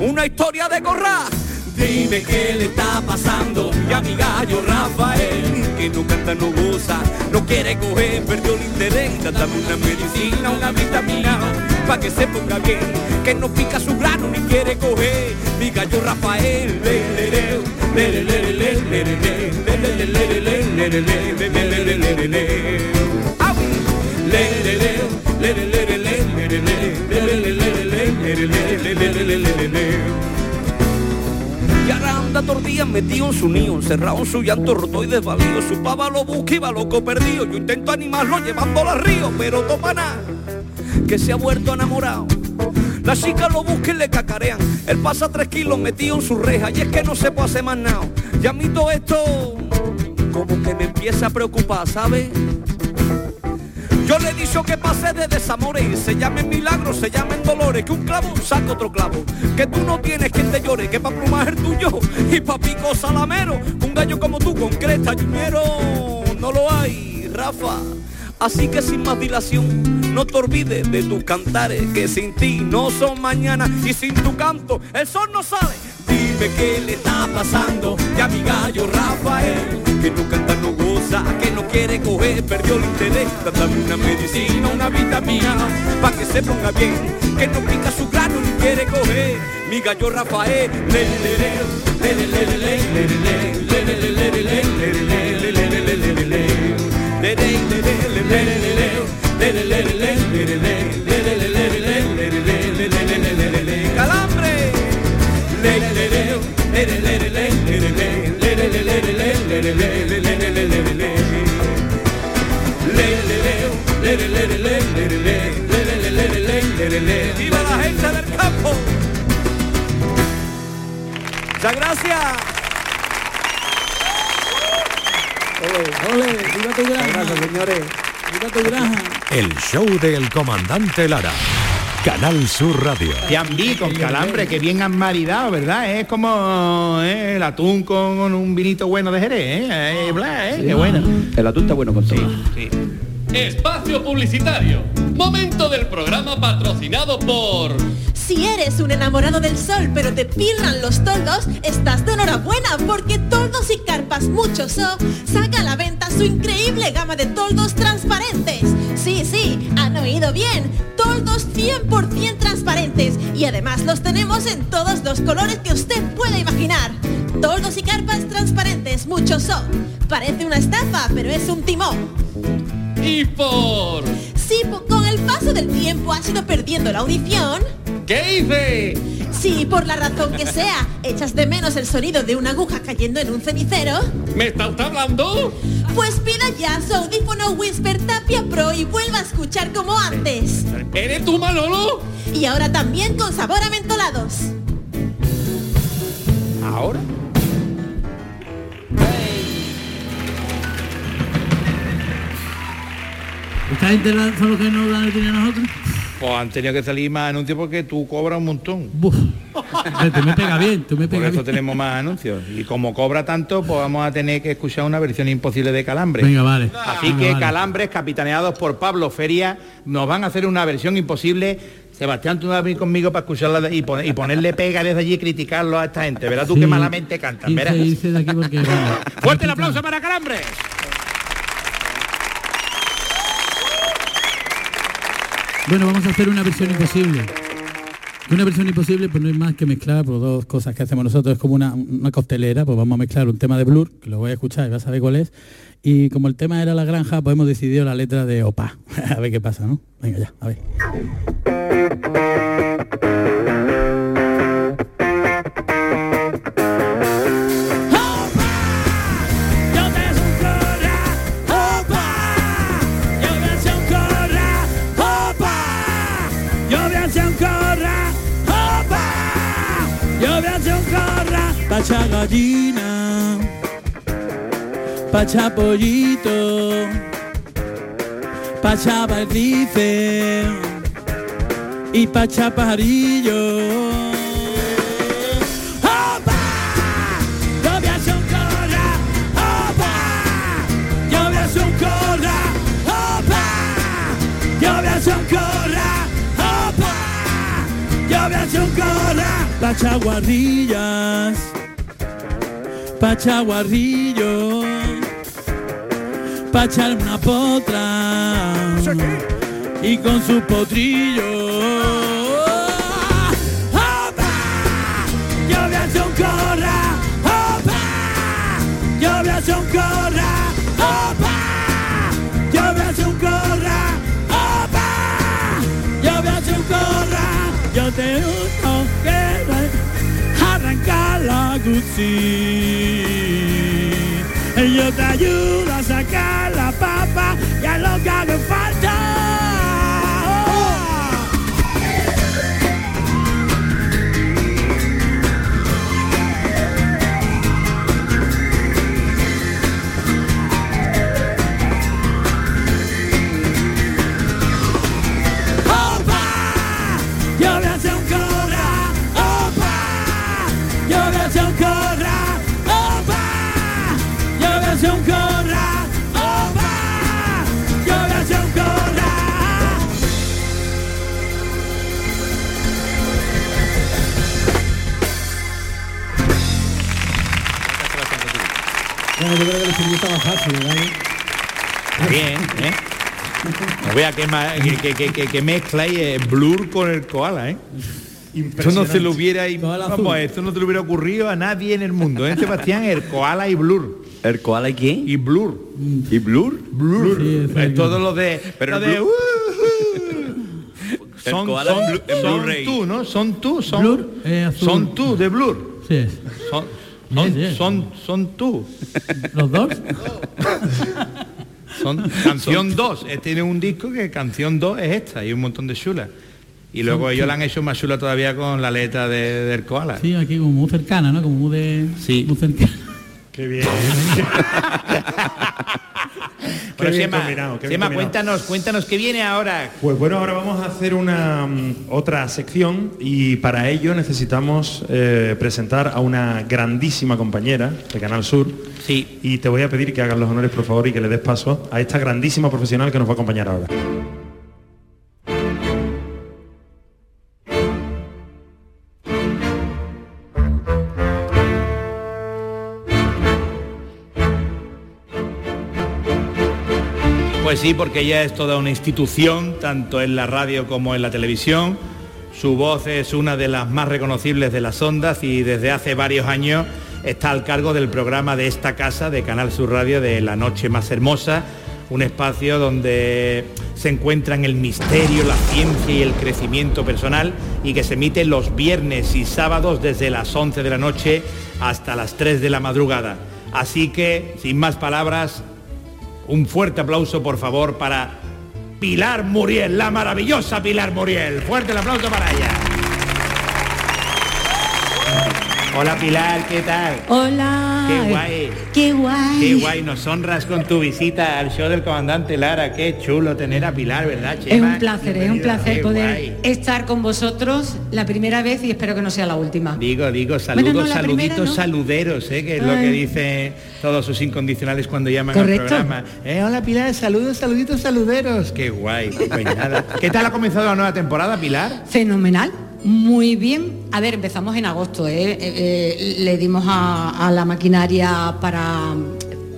una historia de corral. Dime qué le está pasando y a mi gallo Rafael, que no canta, no goza, no quiere coger, perdió el interés, dame una medicina, una vitamina, pa' que se ponga bien, que no pica su grano ni quiere coger. Mi gallo Rafael, y ahora anda tordía metido en su nido, encerrado en su llanto roto y desvalido. Su pava lo busca y va loco perdido. Yo intento animarlo llevándolo al río, pero toma nada que se ha vuelto enamorado. Las chicas lo buscan y le cacarean. Él pasa tres kilos metido en su reja y es que no se puede hacer más nada. Y a mí todo esto como que me empieza a preocupar, ¿sabes? Yo le he dicho que pase de desamores, se llamen milagros, se llamen dolores, que un clavo saca otro clavo, que tú no tienes quien te llore, que pa' plumar el tuyo y pa' pico salamero, un gallo como tú con cresta yuñero, no lo hay, Rafa. Así que sin más dilación, no te olvides de tus cantares, que sin ti no son mañana y sin tu canto el sol no sale. Dime qué le está pasando y a mi gallo Rafael, que no canta, no goza, que no quiere coger, perdió el interés, dame una medicina, una vitamina, pa' que se ponga bien, que no pica su grano ni quiere coger, mi gallo Rafael, le, le, ¡Viva la gente del campo! Muchas gracias. Ole, viva tu granja. señores. El show del comandante Lara. Canal Sur Radio. Tiambi con calambre, que bien han maridado, ¿verdad? Es como eh, el atún con un vinito bueno de Jerez, ¿eh? Eh, bla, ¿eh? Qué bueno. El atún está bueno con todo. Espacio publicitario. Momento del programa patrocinado por... Si eres un enamorado del sol pero te pillan los toldos, estás de enhorabuena porque Toldos y Carpas Mucho So saca a la venta su increíble gama de toldos transparentes. Sí, sí, han oído bien. Toldos 100% transparentes y además los tenemos en todos los colores que usted pueda imaginar. Toldos y carpas transparentes Mucho So. Parece una estafa, pero es un timón. Y por... Sí, con el paso del tiempo has ido perdiendo la audición. ¿Qué hice? Sí, por la razón que sea, echas de menos el sonido de una aguja cayendo en un cenicero. ¿Me está usted hablando? Pues pida ya su audífono Whisper Tapia Pro y vuelva a escuchar como antes. ¿Eres tú, Manolo? Y ahora también con sabor a mentolados. ¿Ahora? la- son los que nos dan el dinero a nosotros. Pues han tenido que salir más anuncios porque tú cobras un montón. Tú me pega bien, tú me Por pega eso bien. tenemos más anuncios. Y como cobra tanto, pues vamos a tener que escuchar una versión imposible de Calambre. Venga, vale. Así Venga, que vale. Calambres, capitaneados por Pablo Feria, nos van a hacer una versión imposible. Sebastián, tú vas a venir conmigo para escucharla y, pon- y ponerle pega desde allí y criticarlo a esta gente. Verás tú Sí. que malamente cantan, Irse- verás. irse de aquí porque, bueno, Fuerte el aplauso para Calambres. Bueno, vamos a hacer una versión imposible. Una versión imposible pues no es más que mezclar por dos cosas que hacemos nosotros, es como una, una costelera, pues vamos a mezclar un tema de Blur, que lo voy a escuchar y vas a saber cuál es, y como el tema era la granja, pues hemos decidido la letra de Opa. a ver qué pasa, ¿no? Venga ya, a ver. Gallina, pacha pollito, pacha barrice y pacha pajarillo. Opa. Yo voy a hacer un corra, opa. Yo voy a hacer un corra, opa. Yo voy a hacer un corra, opa. Yo voy a hacer un corra. Pacha guarrillas, pacha guarrillo, pacha una potra y con su potrillo. Gucci. Yo te ayudo a sacar la papa y a lo que No vea que, que, que, que, que- que mezcla y eh, Blur con el koala, ¿eh? Esto no se lo hubiera vamos, esto no te lo hubiera ocurrido a nadie en el mundo, ¿eh, Sebastián? El koala y Blur. ¿El koala y quién? Y Blur. ¿Y Blur? Blur. Sí, es todo lo de. Pero lo de Blur- uh, El son, son- son tú, ¿no? Son tú, son, Blur azul. son tú de Blur. Sí, Son, son, son, son tú. los dos. Son canción 2. Tiene un disco que canción 2 es esta y un montón de chulas. Y luego ellos la han hecho más chula todavía con la letra de- del koala. Sí, aquí como muy cercana, ¿no? Como muy de... Sí. Muy cercana. Qué bien. Pero bien Sema, combinado, qué bien Sema, combinado. cuéntanos, cuéntanos qué viene ahora. Pues bueno, ahora vamos a hacer una mm, otra sección y para ello necesitamos eh, presentar a una grandísima compañera de Canal Sur. Sí. Y te voy a pedir que hagas los honores, por favor, y que le des paso a esta grandísima profesional que nos va a acompañar ahora. Sí, porque ella es toda una institución, tanto en la radio como en la televisión. Su voz es una de las más reconocibles de las ondas y desde hace varios años está al cargo del programa de esta casa de Canal Sur Radio de La Noche Más Hermosa, un espacio donde se encuentran el misterio, la ciencia y el crecimiento personal y que se emite los viernes y sábados desde las 11 de la noche hasta las 3 de la madrugada. Así que, sin más palabras, un fuerte aplauso, por favor, para Pilar Muriel, la maravillosa Pilar Muriel. Fuerte el aplauso para ella. Hola Pilar, ¿qué tal? Hola. Qué guay. Qué guay. Qué guay, nos honras con tu visita al show del comandante Lara. Qué chulo tener a Pilar, ¿verdad, Es un placer, es un placer Qué poder guay. estar con vosotros la primera vez y espero que no sea la última. Digo, digo, saludos, Bueno, no, la saluditos, primera no. saluderos, ¿eh? que es lo que dicen todos sus incondicionales cuando llaman Correcto. al programa. Eh, hola Pilar, saludos, saluditos, saluderos. Qué guay. Pues nada. ¿Qué tal ha comenzado la nueva temporada, Pilar? Fenomenal, muy bien. A ver, empezamos en agosto, ¿eh? Eh, eh, le dimos a, a la maquinaria para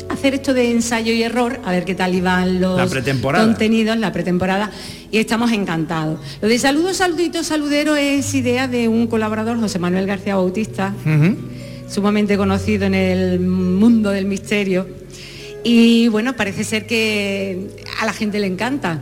hacer esto de ensayo y error, a ver qué tal iban los La pretemporada. contenidos, la pretemporada, y estamos encantados. Lo de saludos, saluditos, saludero es idea de un colaborador, José Manuel García Bautista, sumamente conocido en el mundo del misterio. Y bueno, parece ser que a la gente le encanta.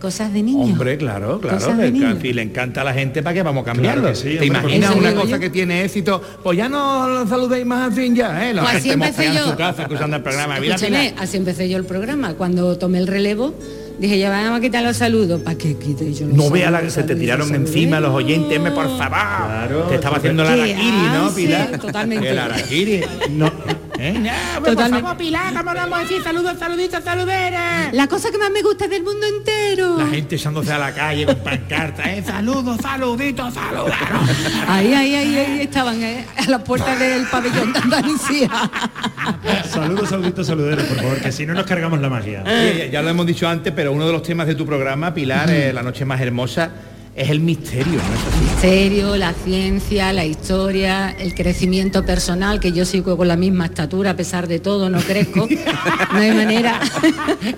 Cosas de niños. Hombre, claro, claro. Cosas de le, niños. encan- si le encanta a la gente, ¿para qué vamos a cambiarlo? Claro que sí, ¿Te imaginas una cosa que tiene éxito? Pues ya no lo saludéis más así ya, ¿eh? La Pues así gente empecé mosquea en yo. su casa escuchando el programa. Mira, Escúchame, Pilar. así empecé yo el programa. Cuando tomé el relevo, dije, ya vamos a quitar los saludos. ¿Para qué quite yo los No vea la que se te tiraron saludos? encima los oyentes, me por favor. te estaba haciendo la araquiri, ¿no, Pilar? totalmente. El araquiri. No, ¿Eh? Totalmente. Pilar, ¿cómo no vamos a decir saludos, saluditos, saluderas? La cosa que más me gusta del mundo entero. La gente echándose a la calle con pancartas, ¿eh? Saludos, saluditos, saluderos. Ahí, ahí, ahí, ahí estaban, ¿eh? a la puerta del pabellón de Andalucía. saludos, saluditos, saluderos, por favor, que si no nos cargamos la magia. Ya lo hemos dicho antes, pero uno de los temas de tu programa, Pilar, eh, La Noche Más Hermosa, es el misterio, ¿no es así? misterio, la ciencia, la historia, el crecimiento personal, que yo sigo con la misma estatura a pesar de todo, no crezco, no hay manera.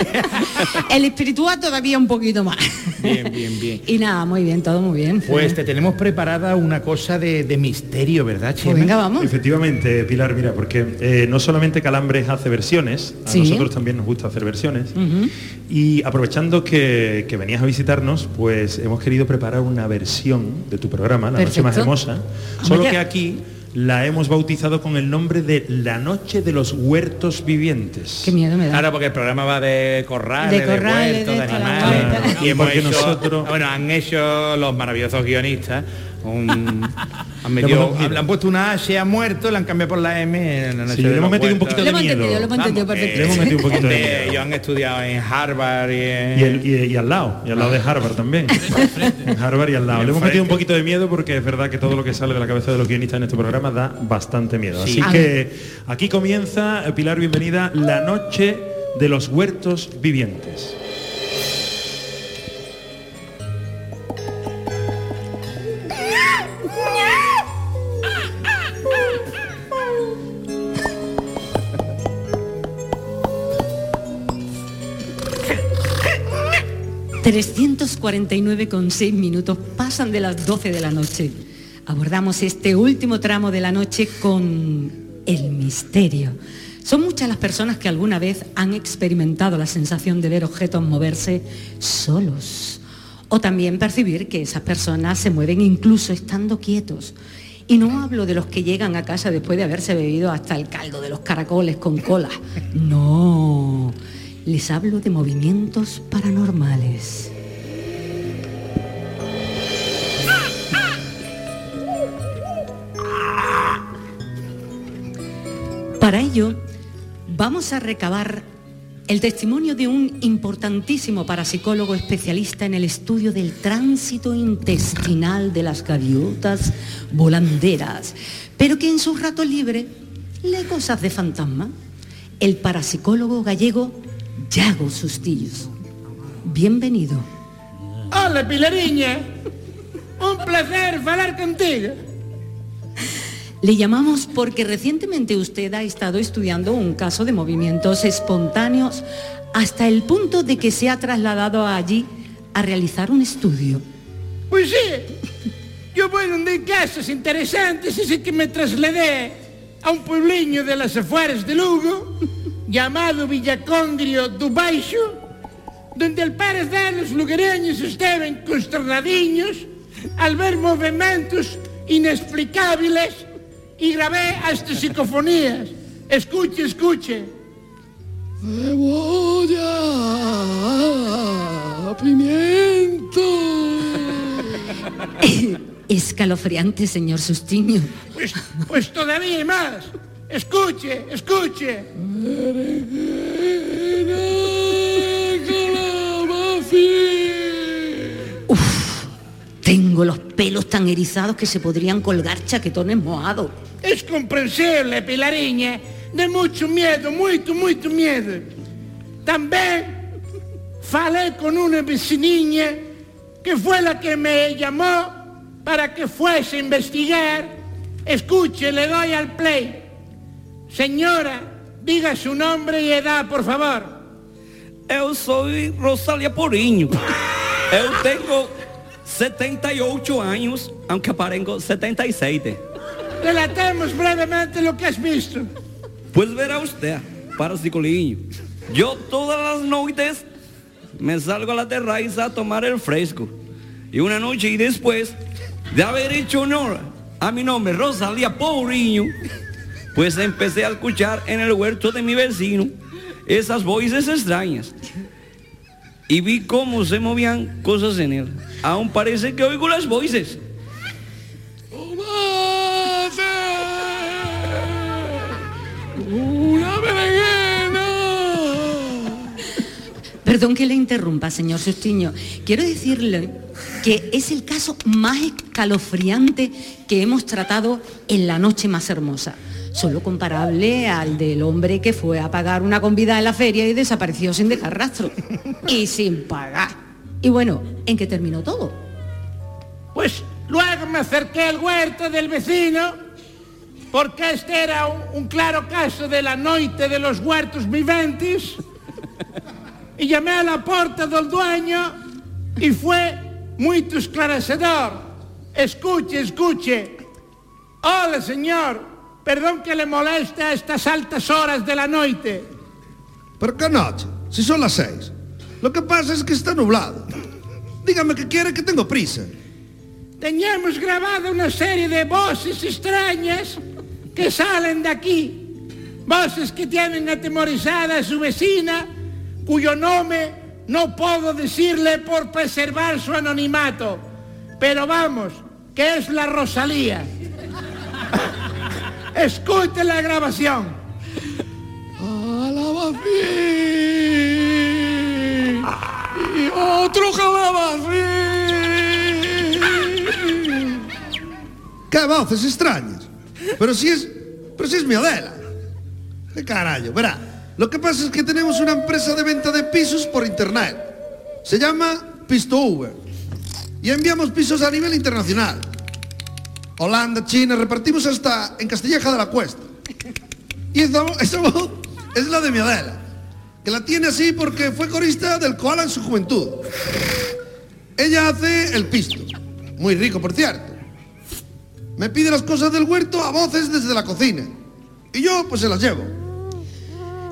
el espiritual todavía un poquito más. Bien, bien, bien. Y nada, muy bien, todo muy bien. Pues te tenemos preparada una cosa de, de misterio, ¿verdad, Chema? Pues venga, vamos. Efectivamente, Pilar, mira, porque eh, no solamente Calambres hace versiones, a Sí. nosotros también nos gusta hacer versiones. Y aprovechando que, que venías a visitarnos, pues hemos querido preparar una versión de tu programa, La Noche Más Perfecto. Hermosa, solo que aquí la hemos bautizado con el nombre de La Noche de los Huertos Vivientes. Qué miedo me da. Claro, porque el programa va de corrales, De de, corrales, huertos, de de esto, la animales. vuelta. Y hemos Porque hecho, nosotros- bueno, han hecho los maravillosos guionistas. Un- han, metido- hemos puesto una H a muerto, le han cambiado por la M. En la noche Sí, le hemos los metido un poquito de hemos miedo. hemos. Le hemos metido un poquito de miedo. ellos han estudiado en Harvard y en... Y, el- y- y al lado, y al lado de Harvard también. En Harvard y al lado. Le hemos metido un poquito de miedo porque es verdad que todo lo que sale de la cabeza de los guionistas en este programa da bastante miedo. Sí. Así que aquí comienza, eh, Pilar, bienvenida, la noche de los huertos vivientes. Con 6 minutos pasan de las 12 de la noche. Abordamos este último tramo de la noche con el misterio. Son muchas las personas que alguna vez han experimentado la sensación de ver objetos moverse solos. O también percibir que esas personas se mueven incluso estando quietos. Y no hablo de los que llegan a casa después de haberse bebido hasta el caldo de los caracoles con cola. No, les hablo de movimientos paranormales. Para ello, vamos a recabar el testimonio de un importantísimo parapsicólogo especialista en el estudio del tránsito intestinal de las gaviotas volanderas, pero que en su rato libre lee cosas de fantasma. El parapsicólogo gallego Yago Sustillos. Bienvenido. Hola, Pilariña. Un placer hablar contigo. Le llamamos porque recientemente usted ha estado estudiando un caso de movimientos espontáneos hasta el punto de que se ha trasladado allí a realizar un estudio. Pues sí, yo voy donde casos interesantes, así que me trasladé a un puebliño de las afueras de Lugo, llamado Villacondrio do Baixo, donde al parecer los lugareños estaban consternadiños al ver movimientos inexplicables y grabé hasta psicofonías. Escuche, escuche. Cebolla, pimiento. escalofriante, señor Sustiño. Pues, pues todavía hay más. Escuche, escuche. Tengo los pelos tan erizados que se podrían colgar chaquetones mojados. Es comprensible, Pilariña. De mucho miedo, mucho, mucho miedo. También falé con una veciniña que fue la que me llamó para que fuese a investigar. Escuche, le doy al play. Señora, diga su nombre y edad, por favor. Eu soy Rosalia Porinho. Eu tengo 78 años, aunque aparezco 77. Relatemos brevemente lo que has visto. Pues verá usted, para psicoliño. Yo todas las noites me salgo a la terraza a tomar el fresco. Y una noche y después de haber hecho honor a mi nombre, Rosalía Pouriño, pues empecé a escuchar en el huerto de mi vecino esas voces extrañas. Y vi cómo se movían cosas en él. Aún parece que oigo las voces. Perdón que le interrumpa, señor Sustiño. Quiero decirle que es el caso más escalofriante que hemos tratado en la noche más hermosa. Solo comparable al del hombre que fue a pagar una convida en la feria y desapareció sin dejar rastro. Y sin pagar. Y bueno, ¿en qué terminó todo? Pues luego me acerqué al huerto del vecino, porque este era un, claro caso de la noite de los huertos viventes, y llamé a la puerta del dueño y fue muy esclarecedor. Escuche, escuche. Hola, señor. Perdón que le moleste a estas altas horas de la noite. ¿Pero qué noche? Si son las seis. Lo que pasa es que está nublado. Dígame que quiere que tengo prisa. Teníamos grabada una serie de voces extrañas que salen de aquí. Voces que tienen atemorizada a su vecina, cuyo nombre no puedo decirle por preservar su anonimato. Pero vamos, que es la Rosalía. Escuche la grabación. Y otro calabacín. ¿Qué voces extrañas? Pero si es... Pero si es mi Adela. ¿Qué carajo? Verá, lo que pasa es que tenemos una empresa de venta de pisos por internet. Se llama Pisto Uber. Y enviamos pisos a nivel internacional. Holanda, China, repartimos hasta en Castilleja de la Cuesta. Y esa, vo- esa voz es la de mi Adela, que la tiene así porque fue corista del koala en su juventud. Ella hace el pisto, muy rico por cierto. Me pide las cosas del huerto a voces desde la cocina. Y yo pues se las llevo.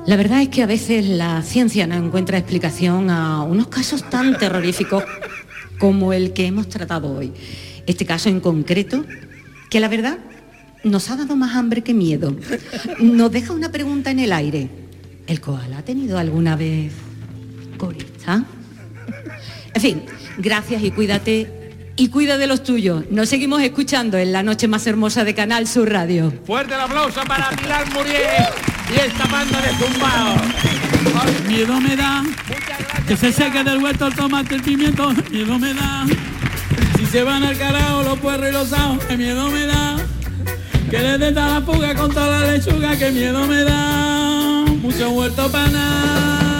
La verdad es que a veces la ciencia no encuentra explicación a unos casos tan terroríficos como el que hemos tratado hoy. Este caso en concreto, que la verdad nos ha dado más hambre que miedo. Nos deja una pregunta en el aire. ¿El koala ha tenido alguna vez corista? En fin, gracias y cuídate. Y cuida de los tuyos. Nos seguimos escuchando en la noche más hermosa de Canal Sur Radio. Fuerte el aplauso para Pilar Muriel y esta banda de zumbao. Miedo me da que se seque del huerto el tomate, el pimiento. Miedo me da. Si se van al carajo los puerros y los ajos, que miedo me da. Que le den la fuga con toda la lechuga, que miedo me da. Mucho huerto para nada.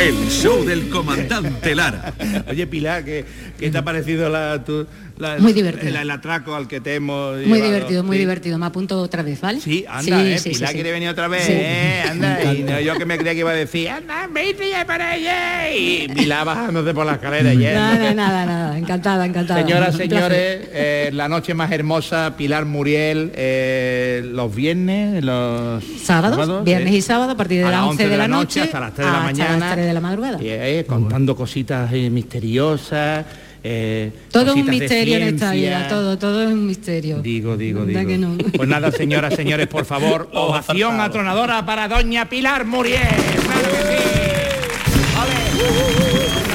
El show del comandante Lara. Oye, Pilar, ¿qué, qué te ha parecido la, tu- la- Muy divertido. El, el atraco al que te hemos Muy llevado? divertido, muy Sí. divertido. Me apunto otra vez, ¿vale? Sí, anda, eh, sí, Pilar sí, sí. quiere venir otra vez, eh, anda. Y no, yo que me creía que iba a decir, anda, vete ya para allá. Y Pilar bajándose por la escalera yendo. Nada, nada, nada. Encantada, encantada. Señoras, señores, eh, la noche más hermosa, Pilar Muriel, eh, los viernes, los Sábados, viernes eh, y sábado a partir de a las 11 de la noche hasta las 3 de la hasta mañana. las 3 de la madrugada. Y, eh, contando cositas eh, misteriosas. Eh, Todo un misterio en esta vida, todo, todo es un misterio. Digo, digo, ¿Verdad digo. que no? Pues nada, señoras, señores, por favor, ovación atronadora para doña Pilar Muriel. ¡Claro que sí! ¡Ole!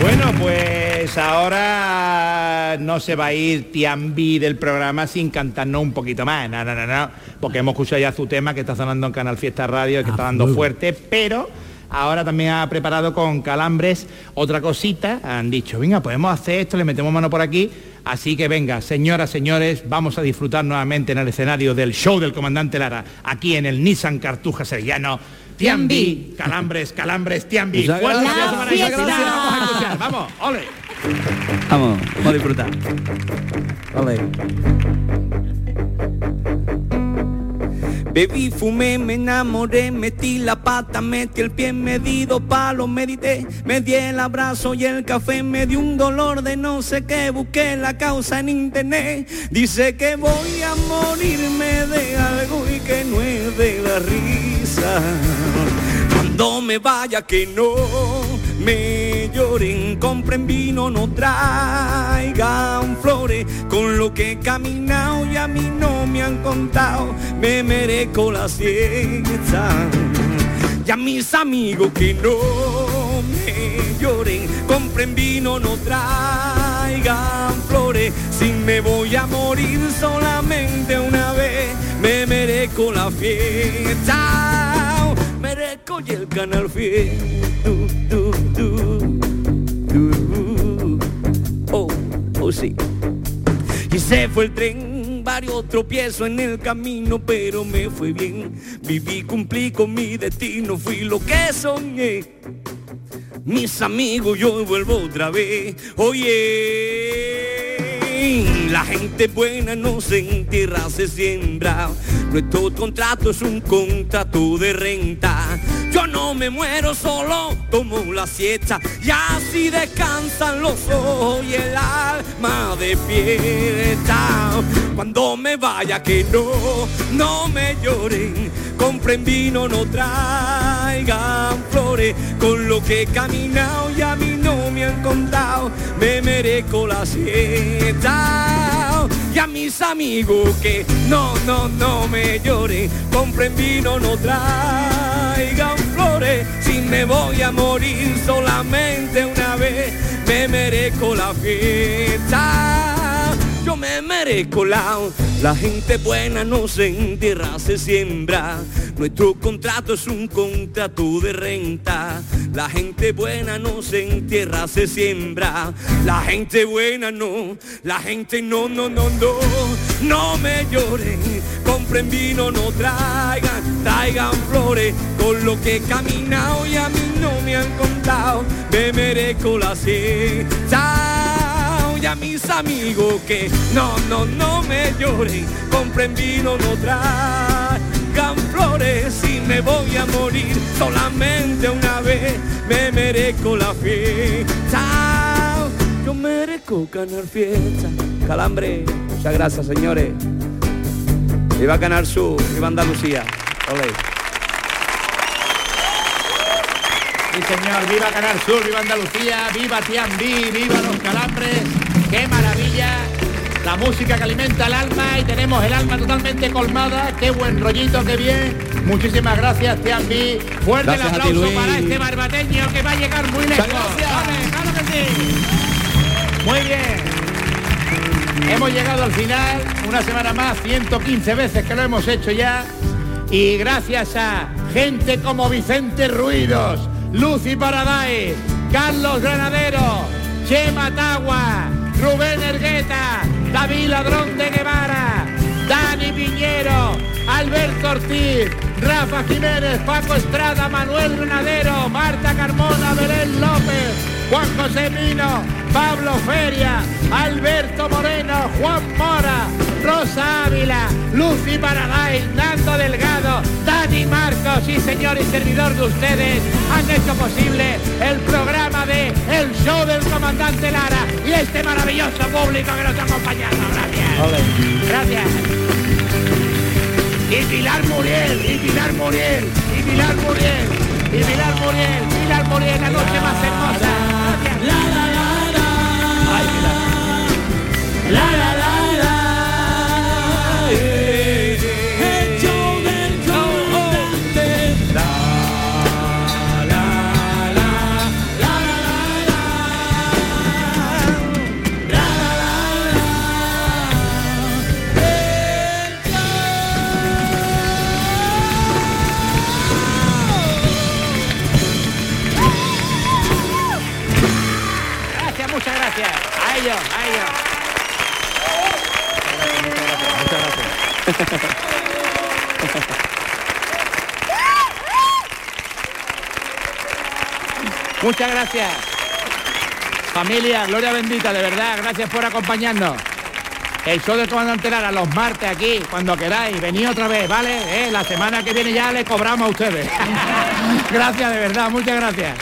Bueno, pues ahora no se va a ir Tiambi del programa sin cantarnos un poquito más. No, no, no, no. Porque hemos escuchado ya su tema que está sonando en Canal Fiesta Radio, que está dando fuerte, pero ahora también ha preparado con Calambres otra cosita. Han dicho, venga, podemos hacer esto, le metemos mano por aquí. Así que venga, señoras, señores, vamos a disfrutar nuevamente en el escenario del show del comandante Lara, aquí en el Nissan Cartuja Sevillano. Tiambi, calambres, calambres, Tiambi. Muchas gracias. gracias. Vamos a escuchar, vamos, ole. Vamos, vamos a disfrutar. Ole. Bebí, fumé, me enamoré, metí la pata, metí el pie, me di dos palos, medité, me di el abrazo y el café, me dio un dolor de no sé qué, busqué la causa en internet. Dice que voy a morirme de algo y que no es de la risa. Cuando me vaya que no me lloren, compren vino, no traigan flores, con lo que he caminado y a mí no me han contado, me merezco la siesta. Y a mis amigos que no me lloren, compren vino, no traigan flores, si me voy a morir solamente una vez, me merezco la fiesta, merezco y el canal fiesta. Du, du, du, Y se fue el tren, varios tropiezos en el camino, pero me fue bien. Viví, cumplí con mi destino, fui lo que soñé. Mis amigos, yo vuelvo otra vez. Oye, la gente buena no se entierra, se siembra. Nuestro contrato es un contrato de renta. Yo no me muero solo, tomo la siesta y así descansan los ojos y el alma despierta. Cuando me vaya que no, no me lloren, compren vino, no traigan flores, con lo que he caminado y a mí no me han contado, me merezco la siesta. Y a mis amigos que no, no, no me lloren, compren vino, no traigan si me voy a morir solamente una vez, me merezco la fiesta. Yo me merezco la, la gente buena no se entierra, se siembra. Nuestro contrato es un contrato de renta. La gente buena no se entierra, se siembra. La gente buena no, la gente no, no, no, no, no me lloren. Compren vino, no traigan, traigan flores. Con lo que he caminado y a mí no me han contado, me merezco la siesta y a mis amigos que no, no, no me lloren, compren vino, no traigan flores, si me voy a morir solamente una vez, me merezco la fiesta, yo merezco ganar fiesta. Calambre, muchas gracias señores. Viva Canal Sur, viva Andalucía. Ole. Sí, señor, viva Canal Sur, viva Andalucía, viva Tiambí, viva los calambres, qué maravilla. La música que alimenta el alma y tenemos el alma totalmente colmada, qué buen rollito, qué bien. Muchísimas gracias, Tiambí. Fuerte Gracias a el aplauso para este barbateño que va a llegar muy lejos. Vale, claro que sí. Muy bien. Hemos llegado al final, una semana más, 115 veces que lo hemos hecho ya. Y gracias a gente como Vicente Ruidos, Lucy Paradise, Carlos Granadero, Chema Tagua, Rubén Ergueta, David Ladrón de Guevara, Dani Piñero, Alberto Ortiz, Rafa Jiménez, Paco Estrada, Manuel Granadero, Marta Carmona, Belén López, Juan José Pino, Pablo Feria, Alberto Moreno, Juan Mora, Rosa Ávila, Lucy Paradise, Nando Delgado, Dani Marcos y señor y servidor de ustedes han hecho posible el programa de El Show del Comandante Lara y este maravilloso público que nos ha acompañado. Gracias. Gracias. Y Pilar Muriel, y Pilar Muriel, y Pilar Muriel, y Pilar Muriel, Pilar Muriel, la noche más hermosa. Gracias. La la la. Muchas gracias. Familia, gloria bendita, de verdad, gracias por acompañarnos. El show del comandante Lara los martes aquí, cuando queráis, venid otra vez, ¿vale? Eh, La semana que viene ya le cobramos a ustedes. gracias, de verdad, muchas gracias.